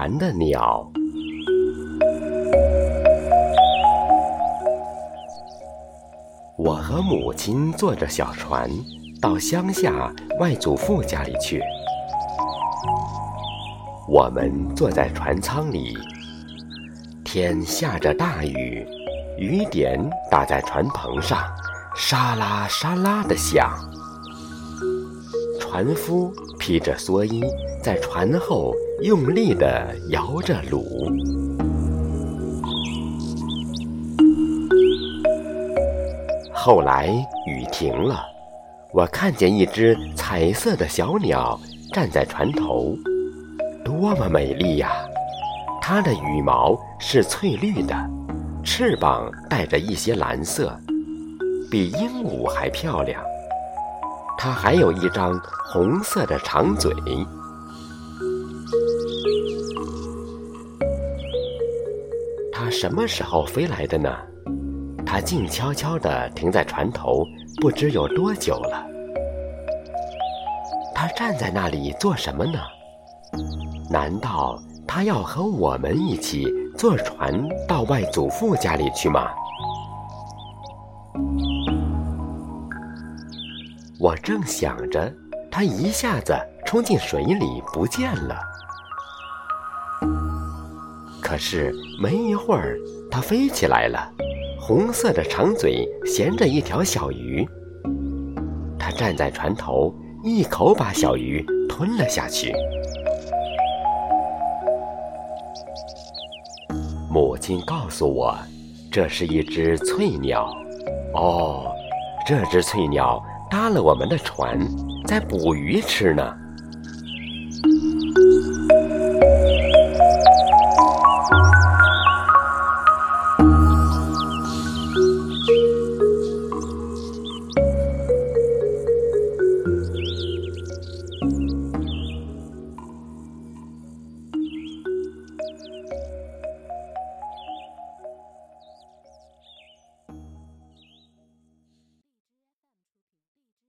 船的鸟。我和母亲坐着小船，到乡下外祖父家里去。我们坐在船舱里，天下着大雨，雨点打在船篷上，沙啦沙啦的响。船夫披着蓑衣，在船后用力地摇着橹。后来雨停了，我看见一只彩色的小鸟站在船头，多么美丽呀！它的羽毛是翠绿的，翅膀带着一些蓝色，比鹦鹉还漂亮。它还有一张红色的长嘴。什么时候飞来的呢？它静悄悄地停在船头，不知有多久了。它站在那里做什么呢？难道它要和我们一起坐船到外祖父家里去吗？我正想着，它一下子冲进水里不见了。可是没一会儿，它飞起来了。红色的长嘴衔着一条小鱼，它站在船头，一口把小鱼吞了下去。母亲告诉我，这是一只翠鸟。哦，这只翠鸟搭了我们的船，在捕鱼吃呢。